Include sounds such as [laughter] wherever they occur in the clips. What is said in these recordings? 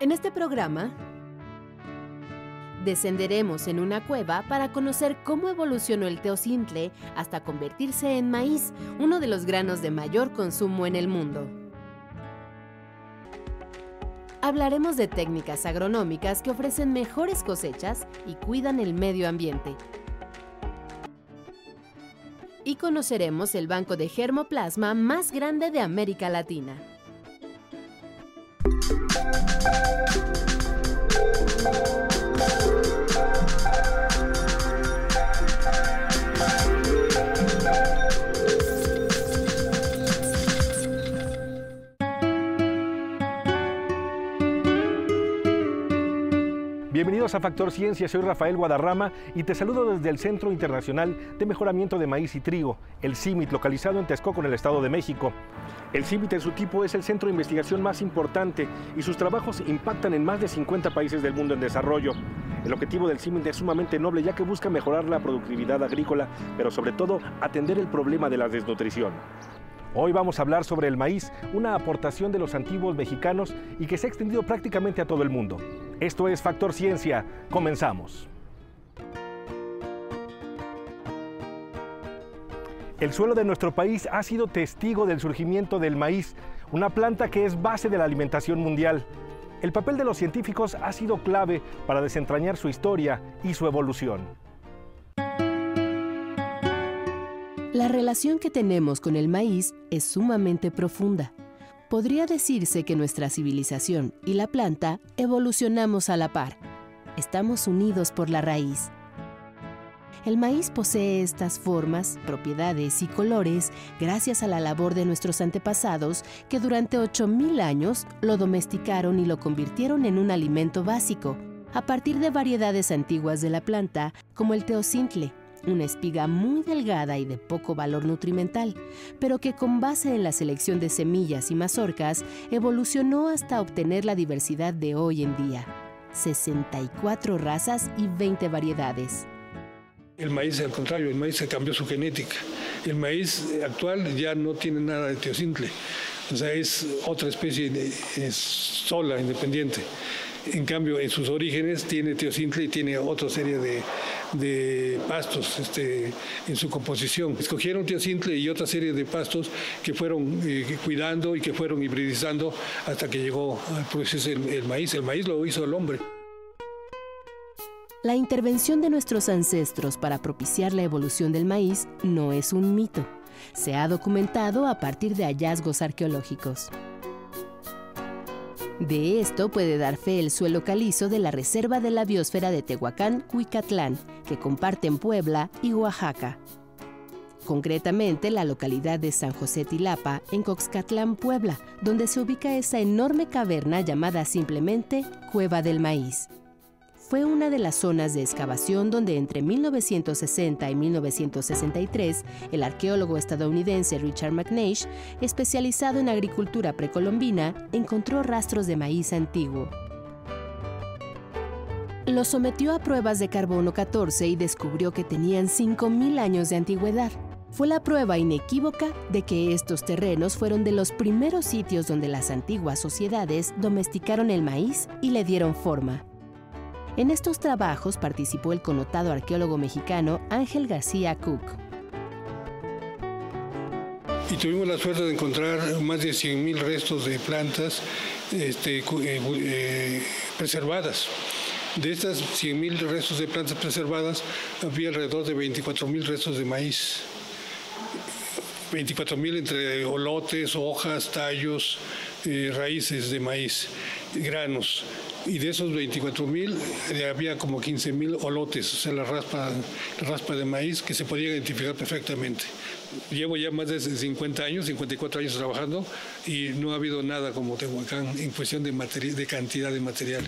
En este programa descenderemos en una cueva para conocer cómo evolucionó el teocintle hasta convertirse en maíz, uno de los granos de mayor consumo en el mundo. Hablaremos de técnicas agronómicas que ofrecen mejores cosechas y cuidan el medio ambiente. Y conoceremos el banco de germoplasma más grande de América Latina. Bienvenidos a Factor Ciencia, soy Rafael Guadarrama y te saludo desde el Centro Internacional de Mejoramiento de Maíz y Trigo, el CIMIT, localizado en Texcoco, en el Estado de México. El CIMIT en su tipo es el centro de investigación más importante y sus trabajos impactan en más de 50 países del mundo en desarrollo. El objetivo del CIMIT es sumamente noble ya que busca mejorar la productividad agrícola, pero sobre todo atender el problema de la desnutrición. Hoy vamos a hablar sobre el maíz, una aportación de los antiguos mexicanos y que se ha extendido prácticamente a todo el mundo. Esto es Factor Ciencia. Comenzamos. El suelo de nuestro país ha sido testigo del surgimiento del maíz, una planta que es base de la alimentación mundial. El papel de los científicos ha sido clave para desentrañar su historia y su evolución. La relación que tenemos con el maíz es sumamente profunda podría decirse que nuestra civilización y la planta evolucionamos a la par. Estamos unidos por la raíz. El maíz posee estas formas, propiedades y colores gracias a la labor de nuestros antepasados que durante 8.000 años lo domesticaron y lo convirtieron en un alimento básico, a partir de variedades antiguas de la planta como el teocintle, una espiga muy delgada y de poco valor nutrimental, pero que con base en la selección de semillas y mazorcas evolucionó hasta obtener la diversidad de hoy en día, 64 razas y 20 variedades. El maíz, al contrario, el maíz se cambió su genética. El maíz actual ya no tiene nada de teocintle, o sea, es otra especie es sola, independiente. En cambio, en sus orígenes tiene teocintle y tiene otra serie de, pastos este, en su composición. Escogieron teocintle y otra serie de pastos que fueron eh, cuidando y que fueron hibridizando hasta que llegó pues, el, el maíz. El maíz lo hizo el hombre. La intervención de nuestros ancestros para propiciar la evolución del maíz no es un mito. Se ha documentado a partir de hallazgos arqueológicos. De esto puede dar fe el suelo calizo de la Reserva de la Biosfera de Tehuacán, Cuicatlán, que comparten Puebla y Oaxaca. Concretamente, la localidad de San José Tilapa, en Coxcatlán, Puebla, donde se ubica esa enorme caverna llamada simplemente Cueva del Maíz fue una de las zonas de excavación donde entre 1960 y 1963 el arqueólogo estadounidense Richard McNeish, especializado en agricultura precolombina, encontró rastros de maíz antiguo. Lo sometió a pruebas de carbono 14 y descubrió que tenían 5.000 años de antigüedad. Fue la prueba inequívoca de que estos terrenos fueron de los primeros sitios donde las antiguas sociedades domesticaron el maíz y le dieron forma. En estos trabajos participó el connotado arqueólogo mexicano Ángel García Cook. Y tuvimos la suerte de encontrar más de 100.000 restos de plantas este, eh, eh, preservadas. De estas 100.000 restos de plantas preservadas, había alrededor de 24.000 restos de maíz. 24.000 entre olotes, hojas, tallos, eh, raíces de maíz, granos y de esos 24 mil eh, había como 15 mil olotes, o sea, la raspa, la raspa de maíz que se podía identificar perfectamente. Llevo ya más de 50 años, 54 años trabajando y no ha habido nada como Tehuacán en cuestión de, de cantidad de material.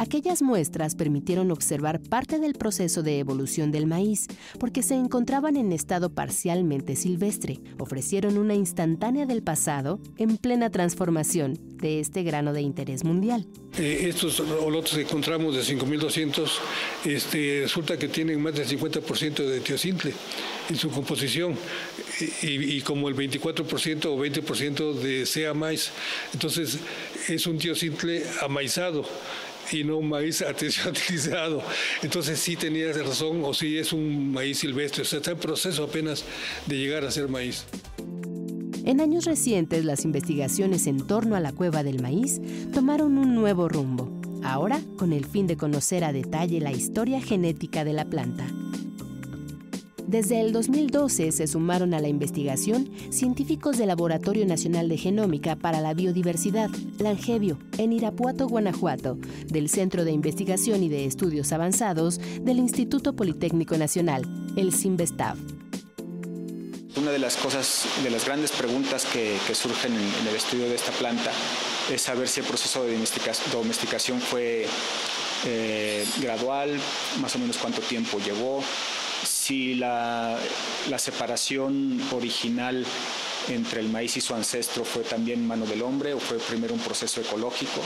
Aquellas muestras permitieron observar parte del proceso de evolución del maíz, porque se encontraban en estado parcialmente silvestre. Ofrecieron una instantánea del pasado en plena transformación de este grano de interés mundial. Eh, estos olotes que encontramos de 5.200, este, resulta que tienen más del 50% de tiocintle en su composición y, como el 24% o 20% de sea maíz. Entonces es un tiocintle amaizado y no un maíz [laughs] artesanalizado. Entonces sí tenía razón o sí es un maíz silvestre, o sea, está en proceso apenas de llegar a ser maíz. En años recientes, las investigaciones en torno a la cueva del maíz tomaron un nuevo rumbo, ahora con el fin de conocer a detalle la historia genética de la planta. Desde el 2012 se sumaron a la investigación científicos del Laboratorio Nacional de Genómica para la Biodiversidad, Langevio, en Irapuato, Guanajuato, del Centro de Investigación y de Estudios Avanzados del Instituto Politécnico Nacional, el CIMBESTAV. Una de las cosas, de las grandes preguntas que, surgen en, el estudio de esta planta es saber si el proceso de domesticación fue eh, gradual, más o menos cuánto tiempo llevó, si la, separación original entre el maíz y su ancestro fue también mano del hombre o fue primero un proceso ecológico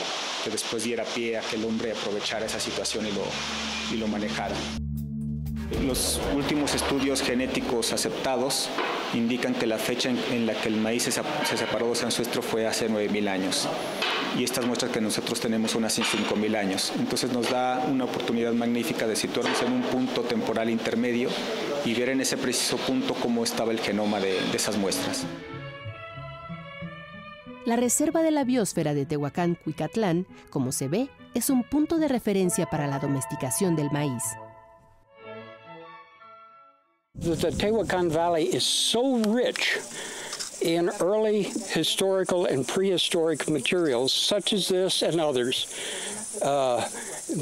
que después diera pie a que el hombre aprovechara esa situación y lo, y lo manejara. Los últimos estudios genéticos aceptados indican que la fecha en, la que el maíz se, se separó de su ancestro fue hace 9.000 años y estas muestras que nosotros tenemos son hace 5.000 años. Entonces nos da una oportunidad magnífica de situarnos en un punto temporal intermedio y ver en ese preciso punto cómo estaba el genoma de, de esas muestras. La Reserva de la Biosfera de Tehuacán-Cuicatlán, como se ve, es un punto de referencia para la domesticación del maíz. The Tehuacan Valley is so rich in early historical and prehistoric materials, such as this and others, uh,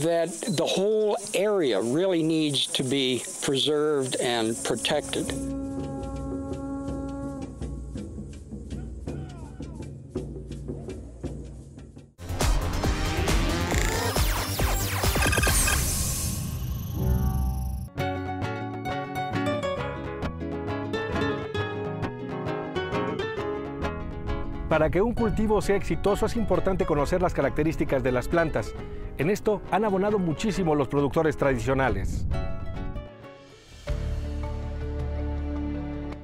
that the whole area really needs to be preserved and protected. Para que un cultivo sea exitoso es importante conocer las características de las plantas. En esto han abonado muchísimo los productores tradicionales.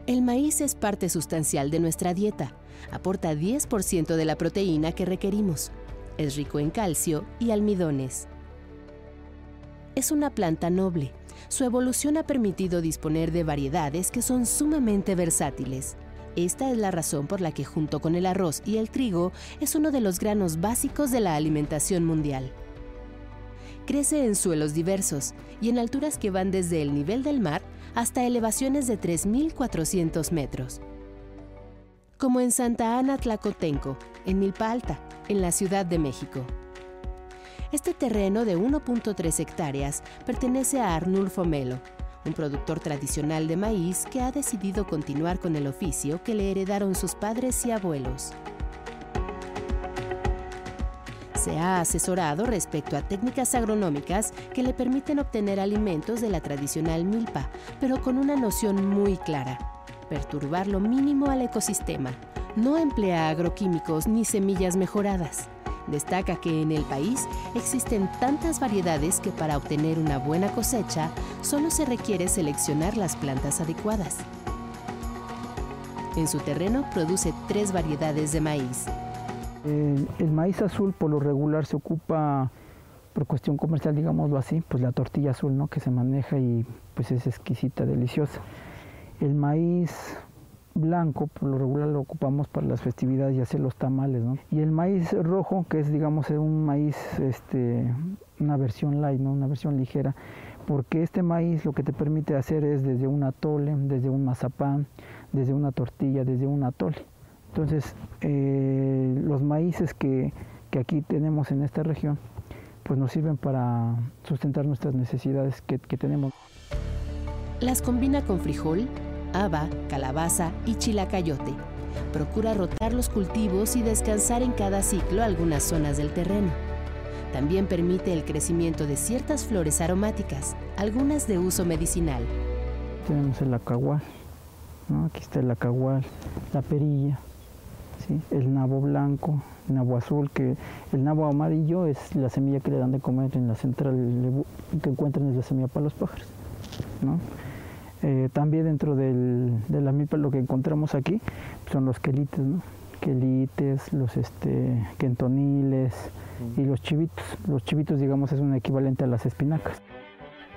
El maíz es parte sustancial de nuestra dieta. Aporta 10% de la proteína que requerimos. Es rico en calcio y almidones. Es una planta noble. Su evolución ha permitido disponer de variedades que son sumamente versátiles. Esta es la razón por la que junto con el arroz y el trigo es uno de los granos básicos de la alimentación mundial. Crece en suelos diversos y en alturas que van desde el nivel del mar hasta elevaciones de 3.400 metros. Como en Santa Ana Tlacotenco, en Milpa Alta, en la Ciudad de México. Este terreno de 1.3 hectáreas pertenece a Arnulfo Melo, un productor tradicional de maíz que ha decidido continuar con el oficio que le heredaron sus padres y abuelos. Se ha asesorado respecto a técnicas agronómicas que le permiten obtener alimentos de la tradicional milpa, pero con una noción muy clara, perturbar lo mínimo al ecosistema. No emplea agroquímicos ni semillas mejoradas Destaca que en el país existen tantas variedades que para obtener una buena cosecha solo se requiere seleccionar las plantas adecuadas. En su terreno produce tres variedades de maíz. El, maíz azul por lo regular se ocupa por cuestión comercial, digámoslo así, pues la tortilla azul, ¿no? Que se maneja y pues es exquisita, deliciosa. El maíz blanco, por lo regular lo ocupamos para las festividades y hacer los tamales. Y el maíz rojo, que es digamos un maíz, este, una versión light, ¿no? Una versión ligera, porque este maíz lo que te permite hacer es desde un atole, desde un mazapán, desde una tortilla, desde un atole. Entonces, eh, los maíces que, que, aquí tenemos en esta región, pues nos sirven para sustentar nuestras necesidades que, que tenemos. Las combina con frijol, haba, calabaza y chilacayote. Procura rotar los cultivos y descansar en cada ciclo algunas zonas del terreno. También permite el crecimiento de ciertas flores aromáticas, algunas de uso medicinal. Tenemos el acahual, aquí está el acahual, la perilla, el nabo blanco, el nabo azul, que el nabo amarillo es la semilla que le dan de comer en la central que encuentran es la semilla para los pájaros. Eh, también dentro de la milpa lo que encontramos aquí son los quelites, quelites, los este, quentoniles y los chivitos. Los chivitos, digamos, es un equivalente a las espinacas.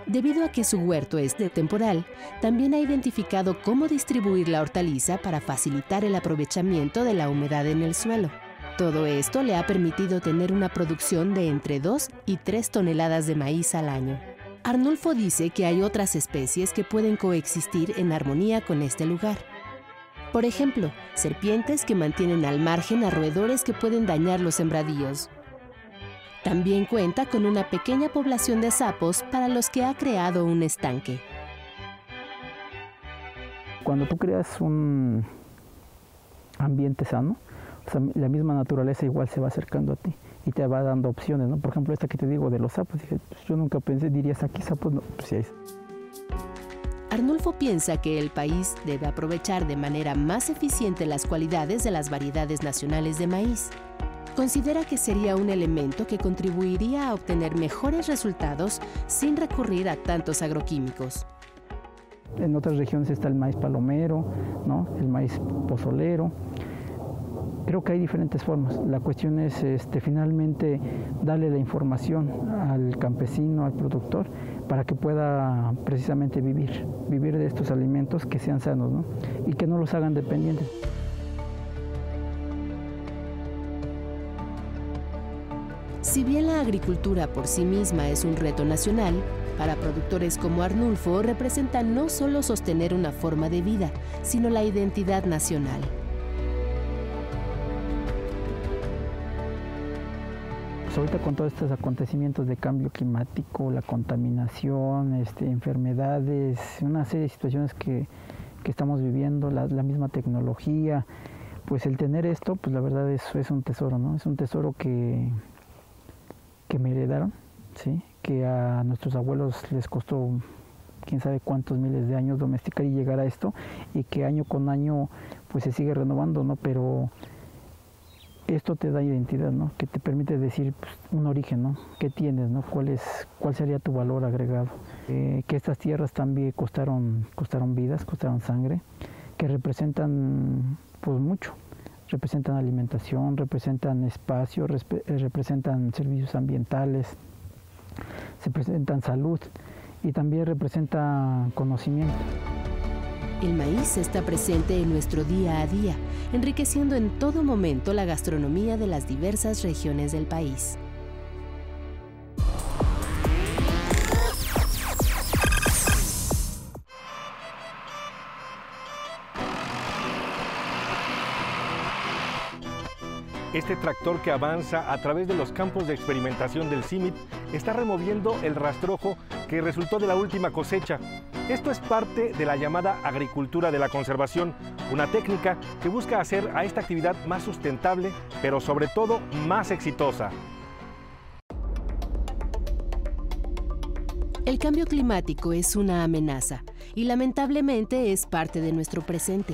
Debido a que su huerto es de temporal, también ha identificado cómo distribuir la hortaliza para facilitar el aprovechamiento de la humedad en el suelo. Todo esto le ha permitido tener una producción de entre 2 y 3 toneladas de maíz al año. Arnulfo dice que hay otras especies que pueden coexistir en armonía con este lugar. Por ejemplo, serpientes que mantienen al margen a roedores que pueden dañar los sembradíos. También cuenta con una pequeña población de sapos para los que ha creado un estanque. Cuando tú creas un ambiente sano, la misma naturaleza igual se va acercando a ti y te va dando opciones, ¿no? Por ejemplo, esta que te digo de los sapos, dije, pues yo nunca pensé, dirías aquí sapos, no, pues sí hay. Arnulfo piensa que el país debe aprovechar de manera más eficiente las cualidades de las variedades nacionales de maíz. Considera que sería un elemento que contribuiría a obtener mejores resultados sin recurrir a tantos agroquímicos. En otras regiones está el maíz palomero, ¿no? el maíz pozolero, Creo que hay diferentes formas. La cuestión es este, finalmente darle la información al campesino, al productor, para que pueda precisamente vivir, vivir de estos alimentos que sean sanos ¿no? y que no los hagan dependientes. Si bien la agricultura por sí misma es un reto nacional, para productores como Arnulfo representa no solo sostener una forma de vida, sino la identidad nacional. Pues ahorita con todos estos acontecimientos de cambio climático, la contaminación, este, enfermedades, una serie de situaciones que, estamos viviendo, la, misma tecnología, pues el tener esto, pues la verdad es, es un tesoro, ¿no? Es un tesoro que, que me heredaron, ¿sí? Que a nuestros abuelos les costó quién sabe cuántos miles de años domesticar y llegar a esto y que año con año pues se sigue renovando, ¿no? Pero esto te da identidad, ¿no? Que te permite decir pues, un origen, ¿no? ¿Qué tienes, ¿no? ¿Cuál, cuál sería tu valor agregado? Eh, que estas tierras también costaron, costaron vidas, costaron sangre, que representan pues mucho. Representan alimentación, representan espacio, eh, representan servicios ambientales, se presentan salud y también representan conocimiento. El maíz está presente en nuestro día a día, enriqueciendo en todo momento la gastronomía de las diversas regiones del país. Este tractor que avanza a través de los campos de experimentación del CIMIT está removiendo el rastrojo que resultó de la última cosecha. Esto es parte de la llamada agricultura de la conservación, una técnica que busca hacer a esta actividad más sustentable, pero sobre todo más exitosa. El cambio climático es una amenaza y lamentablemente es parte de nuestro presente.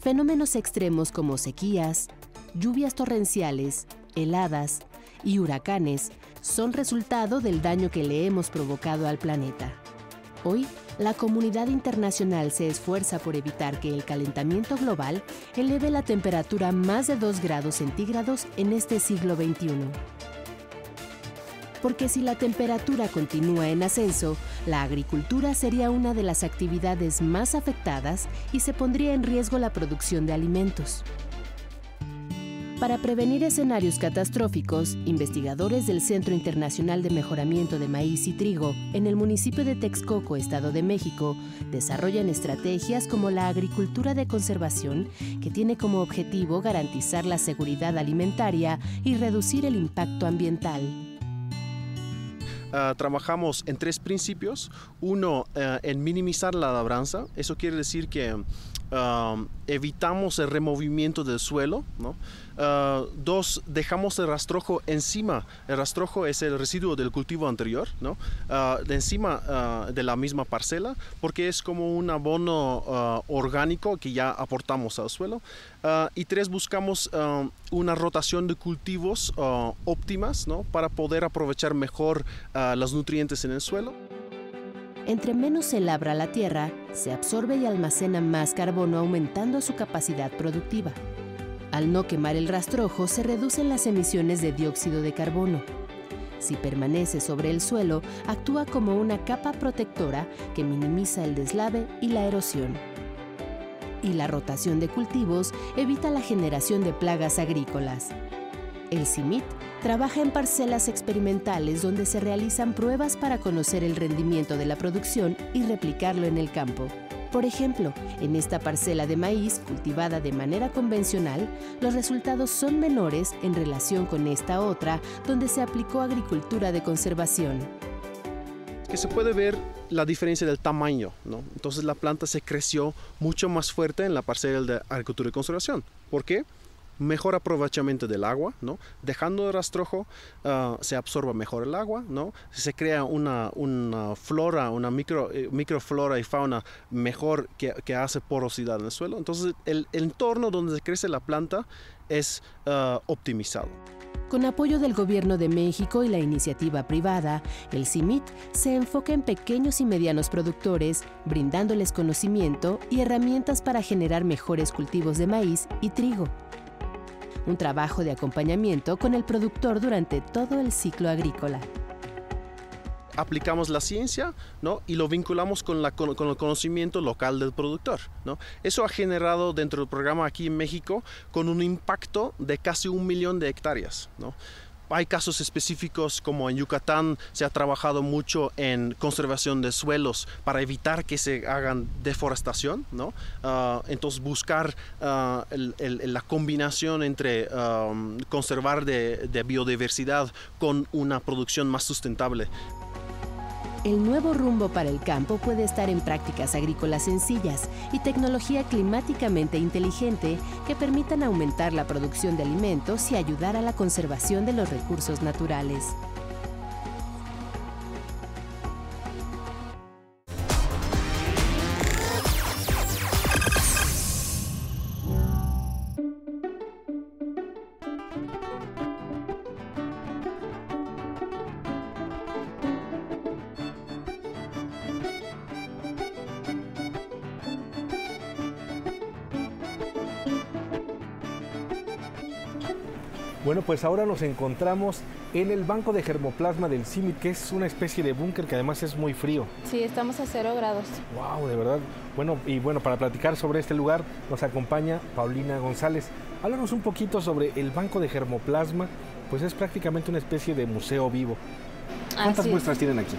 Fenómenos extremos como sequías, lluvias torrenciales, heladas y huracanes son resultado del daño que le hemos provocado al planeta. Hoy, la comunidad internacional se esfuerza por evitar que el calentamiento global eleve la temperatura más de 2 grados centígrados en este siglo XXI. Porque si la temperatura continúa en ascenso, la agricultura sería una de las actividades más afectadas y se pondría en riesgo la producción de alimentos. Para prevenir escenarios catastróficos, investigadores del Centro Internacional de Mejoramiento de Maíz y Trigo en el municipio de Texcoco, Estado de México, desarrollan estrategias como la agricultura de conservación, que tiene como objetivo garantizar la seguridad alimentaria y reducir el impacto ambiental. Ah, trabajamos en tres principios. Uno, eh, en minimizar la labranza. Eso quiere decir que um, evitamos el removimiento del suelo. Uh, dos, dejamos el rastrojo encima. El rastrojo es el residuo del cultivo anterior. Uh, de encima uh, de la misma parcela, porque es como un abono orgánico que ya aportamos al suelo. y tres, buscamos um, una rotación de cultivos óptimas. Para poder aprovechar mejor los nutrientes en el suelo. Entre menos se labra la tierra, se absorbe y almacena más carbono aumentando su capacidad productiva. Al no quemar el rastrojo se reducen las emisiones de dióxido de carbono. Si permanece sobre el suelo, actúa como una capa protectora que minimiza el deslave y la erosión. Y la rotación de cultivos evita la generación de plagas agrícolas. El CIMIT trabaja en parcelas experimentales donde se realizan pruebas para conocer el rendimiento de la producción y replicarlo en el campo. Por ejemplo, en esta parcela de maíz cultivada de manera convencional, los resultados son menores en relación con esta otra donde se aplicó agricultura de conservación. Que se puede ver la diferencia del tamaño, ¿no? Entonces la planta se creció mucho más fuerte en la parcela de agricultura de conservación. ¿Por qué? Mejor aprovechamiento del agua, ¿no? Dejando el rastrojo ah, se absorba mejor el agua, ¿no? Se crea una, una flora, una micro, eh, microflora y fauna mejor que, que, hace porosidad en el suelo. Entonces el, entorno donde crece la planta es ah, optimizado. Con apoyo del Gobierno de México y la iniciativa privada, el CIMIT se enfoca en pequeños y medianos productores, brindándoles conocimiento y herramientas para generar mejores cultivos de maíz y trigo un trabajo de acompañamiento con el productor durante todo el ciclo agrícola. Aplicamos la ciencia ¿no? y lo vinculamos con, la, con, el conocimiento local del productor. ¿no? Eso ha generado dentro del programa aquí en México con un impacto de casi un millón de hectáreas. ¿no? Hay casos específicos como en Yucatán se ha trabajado mucho en conservación de suelos para evitar que se hagan deforestación, ¿no? Ah, entonces buscar ah, la combinación entre um, conservar de biodiversidad con una producción más sustentable. El nuevo rumbo para el campo puede estar en prácticas agrícolas sencillas y tecnología climáticamente inteligente que permitan aumentar la producción de alimentos y ayudar a la conservación de los recursos naturales. Pues ahora nos encontramos en el banco de germoplasma del CIMIT, que es una especie de búnker que además es muy frío. Sí, estamos a cero grados. Wow, de verdad. Bueno, y bueno, para platicar sobre este lugar nos acompaña Paulina González. Háblanos un poquito sobre el banco de germoplasma, pues es prácticamente una especie de museo vivo. ¿Cuántas muestras tienen aquí?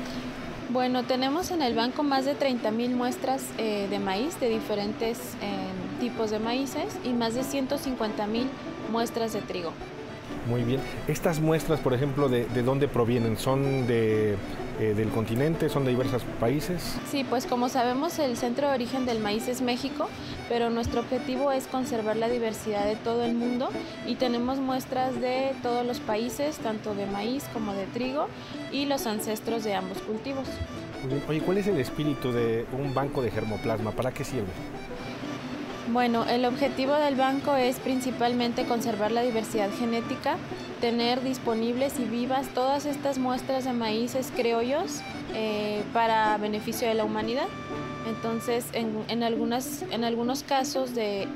Bueno, tenemos en el banco más de 30.000 muestras eh, de maíz, de diferentes eh, tipos de maíces, y más de 150.000 muestras de trigo. Muy bien. Estas muestras, por ejemplo, ¿de, dónde provienen? ¿Son de, eh, del continente? ¿Son de diversos países? Sí, pues como sabemos, el centro de origen del maíz es México, pero nuestro objetivo es conservar la diversidad de todo el mundo y tenemos muestras de todos los países, tanto de maíz como de trigo y los ancestros de ambos cultivos. Oye, ¿cuál es el espíritu de un banco de germoplasma? ¿Para qué sirve? Bueno, el objetivo del banco es principalmente conservar la diversidad genética, tener disponibles y vivas todas estas muestras de maíces criollos eh, para beneficio de la humanidad. Entonces, en, algunas, en algunos casos de,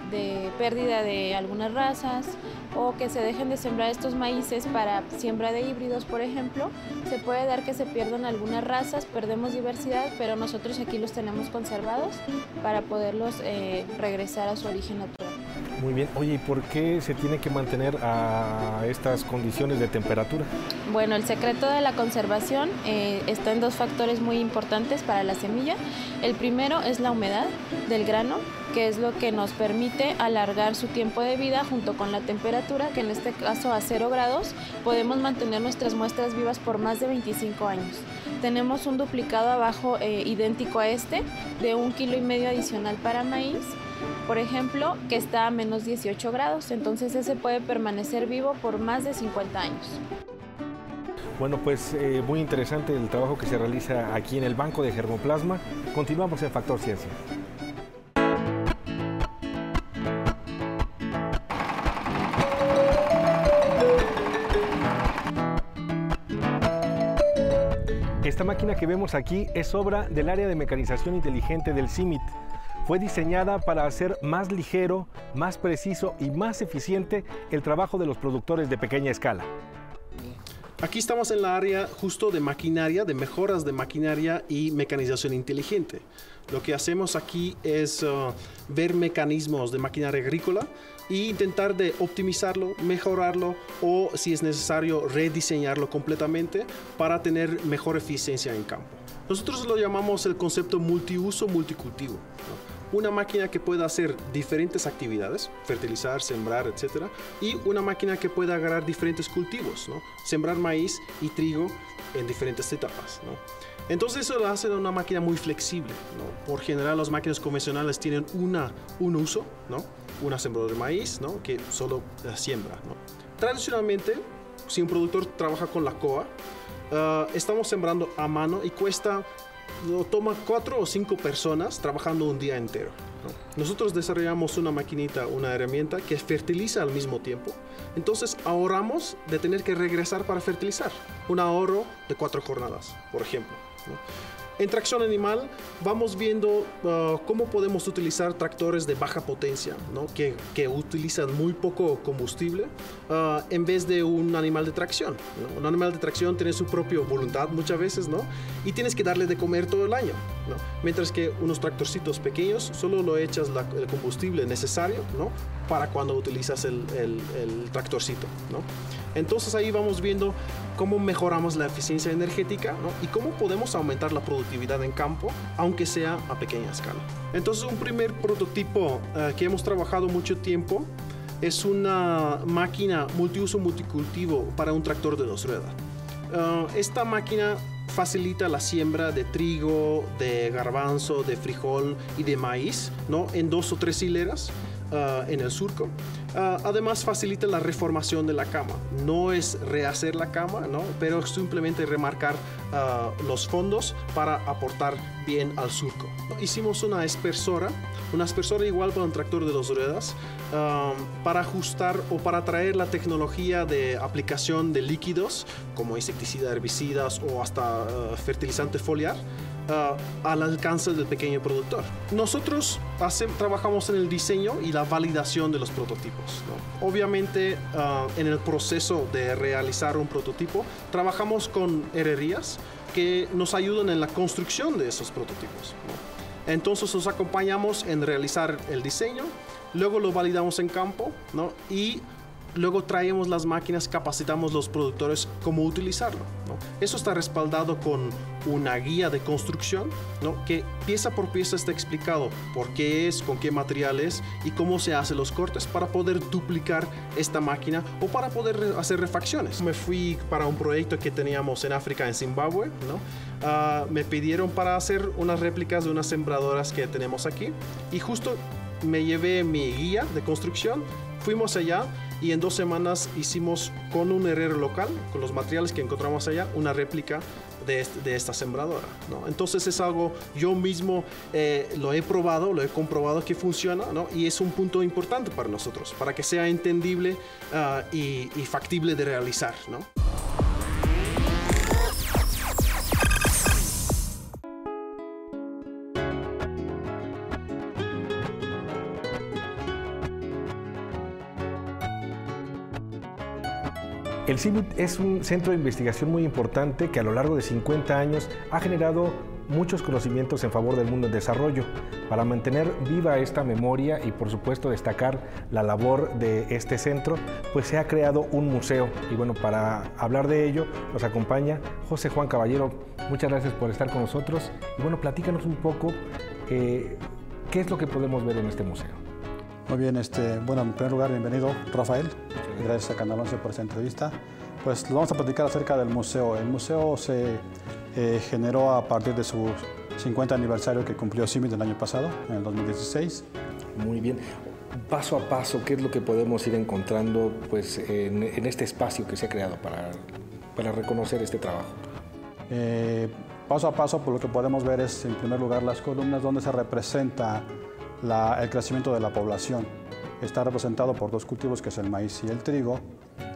pérdida de algunas razas o que se dejen de sembrar estos maíces para siembra de híbridos, por ejemplo, se puede dar que se pierdan algunas razas, perdemos diversidad, pero nosotros aquí los tenemos conservados para poderlos eh, regresar a su origen natural. Muy bien. Oye, ¿y por qué se tiene que mantener a estas condiciones de temperatura? Bueno, el secreto de la conservación eh, está en dos factores muy importantes para la semilla. El primero es la humedad del grano, que es lo que nos permite alargar su tiempo de vida junto con la temperatura, que en este caso a 0 grados, podemos mantener nuestras muestras vivas por más de 25 años. Tenemos un duplicado abajo eh, idéntico a este, de un kilo y medio adicional para maíz por ejemplo, que está a menos 18 grados, entonces ese puede permanecer vivo por más de 50 años. Bueno, pues eh, muy interesante el trabajo que se realiza aquí en el Banco de Germoplasma. Continuamos en Factor Ciencia. Esta máquina que vemos aquí es obra del área de mecanización inteligente del CIMIT. Fue diseñada para hacer más ligero, más preciso y más eficiente el trabajo de los productores de pequeña escala. Aquí estamos en la área justo de maquinaria, de mejoras de maquinaria y mecanización inteligente. Lo que hacemos aquí es uh, ver mecanismos de maquinaria agrícola e intentar de optimizarlo, mejorarlo o si es necesario rediseñarlo completamente para tener mejor eficiencia en campo. Nosotros lo llamamos el concepto multiuso multicultivo una máquina que pueda hacer diferentes actividades, fertilizar, sembrar, etc. Y una máquina que pueda agarrar diferentes cultivos, sembrar maíz y trigo en diferentes etapas. Entonces eso lo hace una máquina muy flexible. Por general las máquinas convencionales tienen una, un uso, ¿no? una sembradora de maíz que solo siembra. ¿no? Tradicionalmente, si un productor trabaja con la COA, uh, estamos sembrando a mano y cuesta lo cuatro o cinco personas trabajando un día entero. Nosotros desarrollamos una maquinita, una herramienta que fertiliza al mismo tiempo. Entonces ahorramos de tener que regresar para fertilizar. Un ahorro de cuatro jornadas, por ejemplo. En tracción animal vamos viendo uh, cómo podemos utilizar tractores de baja potencia, ¿no? que, que, utilizan muy poco combustible, uh, en vez de un animal de tracción. Un animal de tracción tiene su propia voluntad muchas veces, ¿no? Y tienes que darle de comer todo el año. Mientras que unos tractorcitos pequeños solo lo echas el combustible necesario, ¿no? Para cuando utilizas el tractorcito, ¿no? Entonces ahí vamos viendo cómo mejoramos la eficiencia energética y cómo podemos aumentar la productividad en campo, aunque sea a pequeña escala. Entonces un primer prototipo eh, que hemos trabajado mucho tiempo es una máquina multiuso multicultivo para un tractor de dos ruedas. Eh, esta máquina facilita la siembra de trigo, de garbanzo, de frijol y de maíz ¿no? en dos o tres hileras uh, en el surco. Uh, además facilita la reformación de la cama. No es rehacer la cama, ¿no? pero simplemente remarcar uh, los fondos para aportar bien al surco. Hicimos una espersora, una espersora igual para un tractor de dos ruedas, um, para ajustar o para traer la tecnología de aplicación de líquidos como insecticida, herbicidas o hasta fertilizante foliar Al alcance del pequeño productor. Nosotros trabajamos en el diseño y la validación de los prototipos. Obviamente, uh, en el proceso de realizar un prototipo, trabajamos con herrerías que nos ayudan en la construcción de esos prototipos. Entonces, nos acompañamos en realizar el diseño, luego lo validamos en campo ¿no? y luego traemos las máquinas, capacitamos los productores cómo utilizarlo. Eso está respaldado con una guía de construcción, que pieza por pieza está explicado por qué es, con qué materiales y cómo se hacen los cortes para poder duplicar esta máquina o para poder hacer refacciones. Me fui para un proyecto que teníamos en África, en Zimbabue. Ah, me pidieron para hacer unas réplicas de unas sembradoras que tenemos aquí y justo me llevé mi guía de construcción, fuimos allá y en dos semanas hicimos con un herrero local, con los materiales que encontramos allá, una réplica de, de esta sembradora. ¿no? Entonces es algo, yo mismo eh, lo he probado, lo he comprobado que funciona ¿no? y es un punto importante para nosotros, para que sea entendible uh, y, y factible de realizar. ¿no? El CIMIT es un centro de investigación muy importante que a lo largo de 50 años ha generado muchos conocimientos en favor del mundo en desarrollo. Para mantener viva esta memoria y por supuesto destacar la labor de este centro, pues se ha creado un museo. Y bueno, para hablar de ello nos acompaña José Juan Caballero. Muchas gracias por estar con nosotros. Y bueno, platícanos un poco eh, qué es lo que podemos ver en este museo. Muy bien, este, bueno, en primer lugar, bienvenido Rafael, gracias a Canal 11 por esta entrevista. Pues vamos a platicar acerca del museo. El museo se eh, generó a partir de su 50 aniversario que cumplió CIMIT el año pasado, en el 2016. Muy bien. Paso a paso, ¿qué es lo que podemos ir encontrando pues, en, este espacio que se ha creado para, para reconocer este trabajo? Eh, paso a paso, por lo que podemos ver es, en primer lugar, las columnas donde se representa el crecimiento de la población. Está representado por dos cultivos, que es el maíz y el trigo,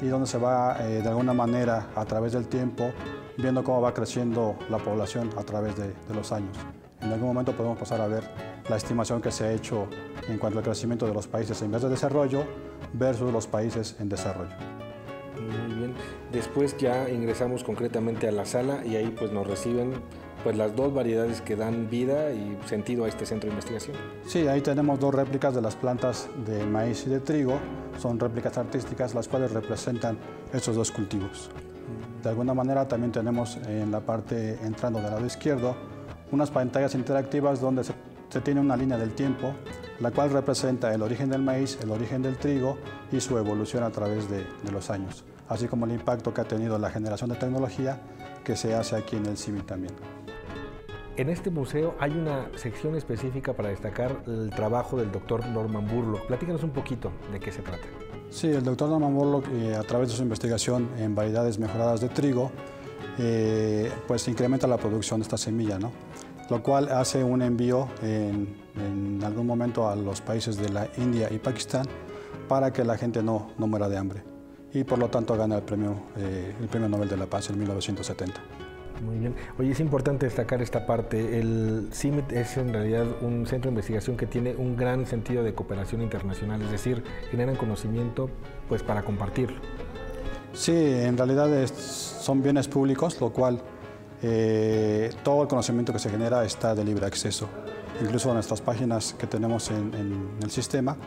y donde se va, eh, de alguna manera, a través del tiempo, viendo cómo va creciendo la población a través de, de los años. En algún momento podemos pasar a ver la estimación que se ha hecho en cuanto al crecimiento de los países en vías de desarrollo versus los países en desarrollo. Muy bien. Después ya ingresamos concretamente a la sala y ahí pues nos reciben pues las dos variedades que dan vida y sentido a este centro de investigación. Sí, ahí tenemos dos réplicas de las plantas de maíz y de trigo. Son réplicas artísticas las cuales representan esos dos cultivos. De alguna manera también tenemos en la parte entrando del lado izquierdo unas pantallas interactivas donde se, tiene una línea del tiempo, la cual representa el origen del maíz, el origen del trigo y su evolución a través de, los años, así como el impacto que ha tenido la generación de tecnología que se hace aquí en el CIMI también. En este museo hay una sección específica para destacar el trabajo del doctor Norman Burlock. Platícanos un poquito de qué se trata. Sí, el doctor Norman Burlock, eh, a través de su investigación en variedades mejoradas de trigo, eh, pues incrementa la producción de esta semilla, ¿no? lo cual hace un envío en, algún momento a los países de la India y Pakistán para que la gente no, no muera de hambre y por lo tanto gana el premio, eh, el premio Nobel de la Paz en 1970. Muy bien. Oye, es importante destacar esta parte. El CIMIT es en realidad un centro de investigación que tiene un gran sentido de cooperación internacional, es decir, generan conocimiento pues para compartirlo. Sí, en realidad son bienes públicos, lo cual eh, todo el conocimiento que se genera está de libre acceso. Incluso en nuestras páginas que tenemos en, el sistema,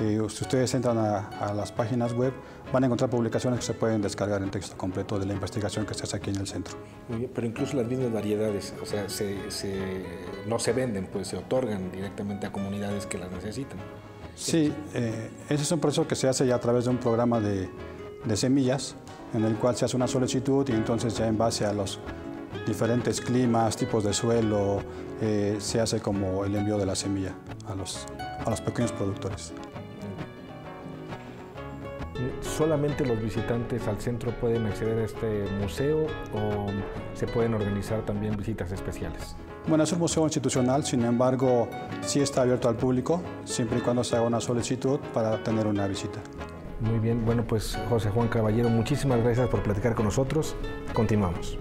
eh, si ustedes entran a, las páginas web, van a encontrar publicaciones que se pueden descargar en texto completo de la investigación que se hace aquí en el centro. pero incluso las mismas variedades, o sea, no se venden, pues se otorgan directamente a comunidades que las necesitan. Sí, eh, ese es un proceso que se hace ya a través de un programa de, de semillas en el cual se hace una solicitud y entonces ya en base a los diferentes climas, tipos de suelo, eh, se hace como el envío de la semilla a los, a los pequeños productores. ¿Solamente los visitantes al centro pueden acceder a este museo o se pueden organizar también visitas especiales? Bueno, es un museo institucional, sin embargo, sí está abierto al público, siempre y cuando se haga una solicitud para tener una visita. Muy bien, bueno pues José Juan Caballero, muchísimas gracias por platicar con nosotros. Continuamos.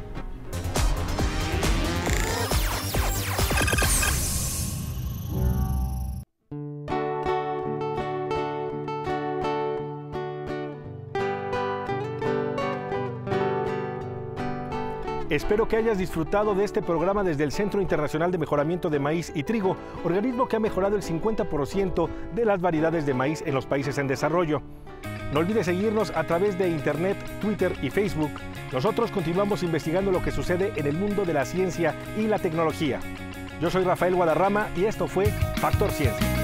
Espero que hayas disfrutado de este programa desde el Centro Internacional de Mejoramiento de Maíz y Trigo, organismo que ha mejorado el 50% de las variedades de maíz en los países en desarrollo. No olvides seguirnos a través de Internet, Twitter y Facebook. Nosotros continuamos investigando lo que sucede en el mundo de la ciencia y la tecnología. Yo soy Rafael Guadarrama y esto fue Factor Ciencia.